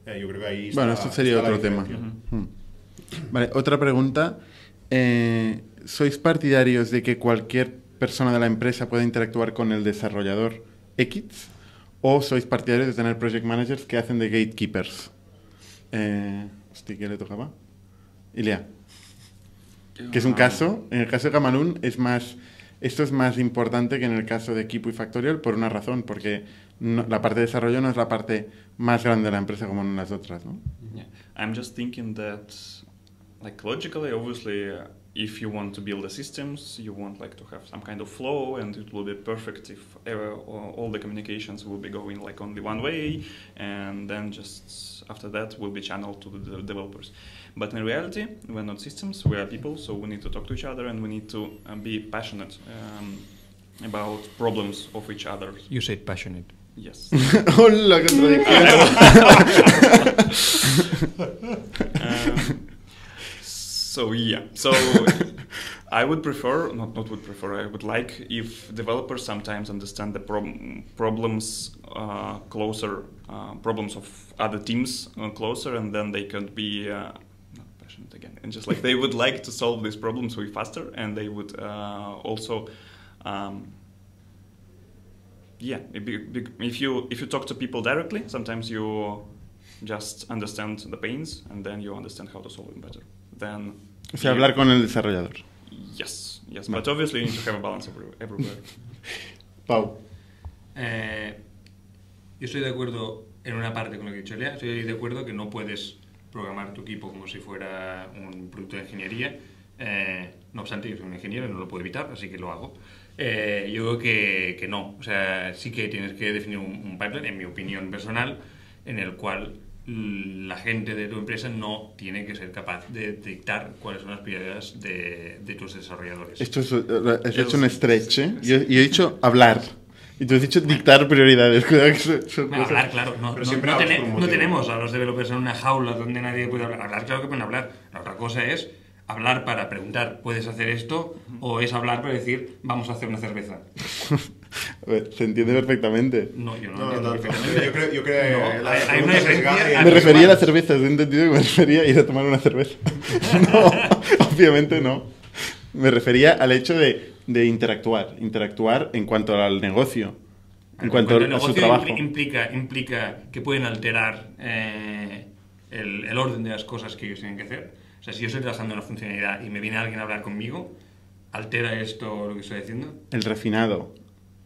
Eh, yo creo que ahí Bueno, esto sería otro tema. Vale, otra pregunta. Eh, ¿Sois partidarios de que cualquier persona de la empresa pueda interactuar con el desarrollador X? ¿O sois partidarios de tener project managers que hacen de gatekeepers? Eh, hostia, ¿qué le tocaba? Ilia. Que es un caso, en el caso de Gamalun es más, esto es más importante que en el caso de Equipo y Factorial por una razón, porque no- la parte de desarrollo no es la parte más grande de la empresa como en las otras, ¿no? Yeah, I'm just thinking that, like logically, obviously, uh, if you want to build the systems, you want like to have some kind of flow, and it will be perfect if uh, all the communications will be going like only one way, and then just after that will be channeled to the developers. But in reality, we're not systems; we are people, so we need to talk to each other, and we need to uh, be passionate um, about problems of each other. You said passionate. Yes. ¡Hola, contradicción! Um, so yeah, so I would prefer, not not would prefer, I would like if developers sometimes understand the prob- problems uh, closer, uh, problems of other teams uh, closer, and then they could be. Uh, not passionate again, and just like they would like to solve these problems way faster, and they would uh, also, um, yeah, if you, if you if you talk to people directly, sometimes you just understand the pains and then you understand how to solve them better. Then O sea, hablar con el desarrollador. Yes, yes, but obviously you need to have a balance every, everywhere. Pau. Eh, yo estoy de acuerdo en una parte con lo que ha dicho Lea. Estoy de acuerdo que no puedes programar tu equipo como si fuera un producto de ingeniería. Eh, no obstante, yo soy un ingeniero y no lo puedo evitar, así que lo hago. Eh, yo creo que, que no. O sea, sí que tienes que definir un, un pipeline, en mi opinión personal, en el cual la gente de tu empresa no tiene que ser capaz de dictar cuáles son las prioridades de, de tus desarrolladores. Esto es, eh, has hecho un stretch, ¿eh? Yo, yo he dicho hablar. Y tú has dicho dictar prioridades. Cuidado que son- son Bueno, hablar, claro. No, no- no un no tenemos a los developers en una jaula donde nadie puede hablar. Hablar, claro que pueden hablar. La otra cosa es hablar para preguntar, ¿puedes hacer esto? O es hablar para decir, vamos a hacer una cerveza. Se entiende perfectamente. No, yo no, No, no entiendo tanto. perfectamente. Yo creo, yo creo No, que la hay- una diferencia- Me refería a las cervezas, he entendido que me refería a ir a tomar una cerveza. No, obviamente no. Me refería al hecho de, de interactuar. Interactuar en cuanto al negocio. En cuanto el a su negocio trabajo. impli- Implica, implica que pueden alterar eh, el, el orden de las cosas que ellos tienen que hacer. O sea, si yo estoy trabajando en una funcionalidad y me viene alguien a hablar conmigo, ¿altera esto lo que estoy diciendo? El refinado.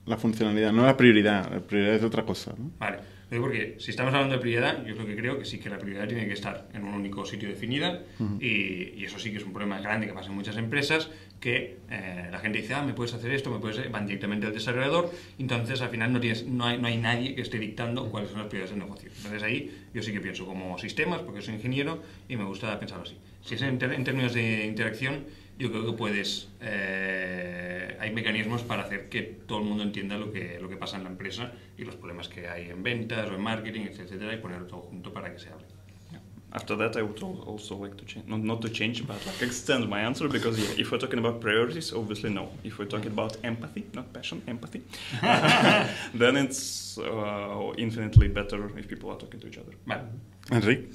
La funcionalidad, no la prioridad. La prioridad es otra cosa. ¿no? Vale, porque si estamos hablando de prioridad, yo es lo que creo que sí que la prioridad tiene que estar en un único sitio definida y, y eso sí que es un problema grande que pasa en muchas empresas que eh, la gente dice, ah, me puedes hacer esto, me puedes... van directamente al desarrollador, entonces al final no, tienes, no, hay, no hay nadie que esté dictando cuáles son las prioridades del negocio. Entonces ahí yo sí que pienso como sistemas, porque soy ingeniero y me gusta pensarlo así. Si es en términos de interacción, yo creo que puedes... eh, hay mecanismos para hacer que todo el mundo entienda lo que, lo que pasa en la empresa y los problemas que hay en ventas o en marketing, etcétera, y ponerlo todo junto para que se hable. After that, I would al- also like to change, not, not to change, but like extend my answer because yeah, if we're talking about priorities, obviously no. If we're talking about empathy, not passion, empathy, then it's uh, infinitely better if people are talking to each other. Vale. Enrique,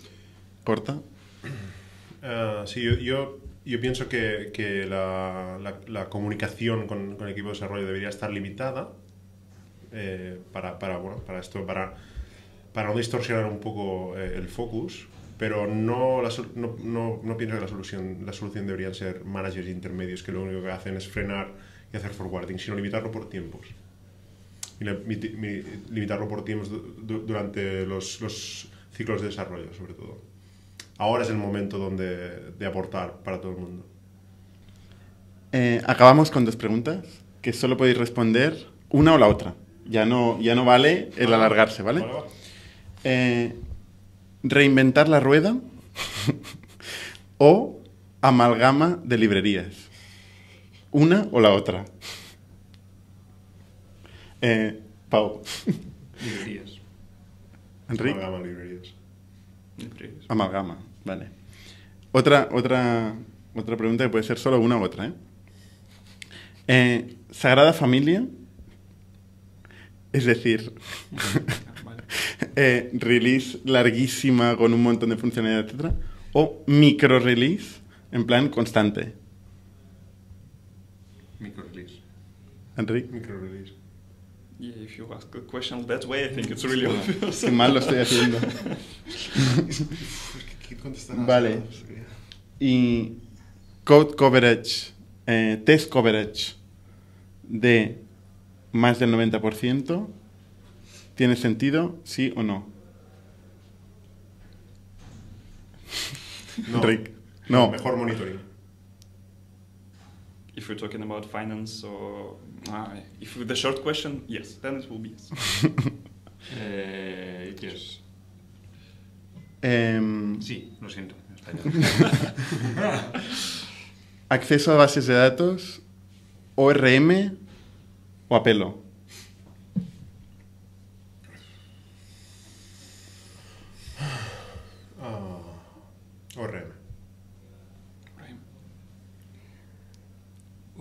corta. Ah, sí, yo, yo, yo pienso que, que la, la- la comunicación con, con el equipo de desarrollo debería estar limitada eh, para, para, bueno, para esto, para para no distorsionar un poco eh, el focus, pero no, la no, no, no pienso que la solución, la solución deberían ser managers intermedios que lo único que hacen es frenar y hacer forwarding, sino limitarlo por tiempos. Y limitarlo por tiempos du- du- durante los, los ciclos de desarrollo, sobre todo. Ahora es el momento donde, de aportar para todo el mundo. Eh, acabamos con dos preguntas que solo podéis responder una o la otra. Ya no, ya no vale el Vale. alargarse, ¿vale? Vale, va. Eh, reinventar la rueda o amalgama de librerías. Una o la otra. Eh, Pau. Librerías. Enrique. Amalgama librerías. Amalgama, vale. Otra, otra, otra pregunta que puede ser solo una u otra, ¿eh? Eh, Sagrada Familia, es decir, eh, release larguísima con un montón de funcionalidades, etcétera, o micro release en plan constante. Micro release. Enrique, Micro release. Yeah, if you ask a question that way, I think it's really obvious. qué mal lo estoy haciendo. Vale. Y code coverage, eh, test coverage de más del 90%, ¿tiene sentido? ¿Sí o no? No. Rick. No. Mejor monitoring. If we're talking about finance or ah, if the short question, yes, then it will be yes. Eh, yes. Em, Sí, lo siento. en español. acceso a bases de datos, ORM o Apelo. Ah,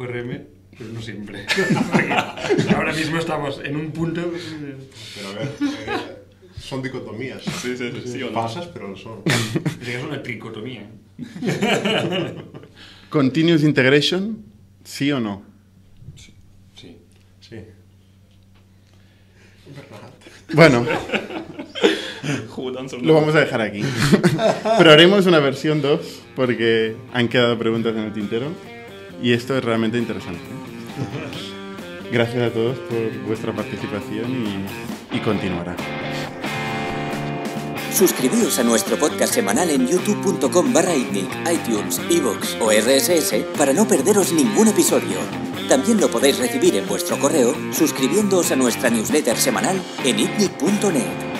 URM, pero no siempre. Ahora mismo estamos en un punto. Pero a ver, eh, son dicotomías. Sí, sí, sí, sí o no. Falsas, pero lo son. En caso, una tricotomía. Continuous integration, ¿sí o no? Sí. Sí. Bernat. Bueno, lo no? vamos a dejar aquí. Pero haremos una versión 2 porque han quedado preguntas en el tintero y esto es realmente interesante. Gracias a todos por vuestra participación y, continuará. Suscribíos a nuestro podcast semanal en youtube.com barra iTunes, iVoox o RSS para no perderos ningún episodio. También lo podéis recibir en vuestro correo suscribiéndoos a nuestra newsletter semanal en itnic.net.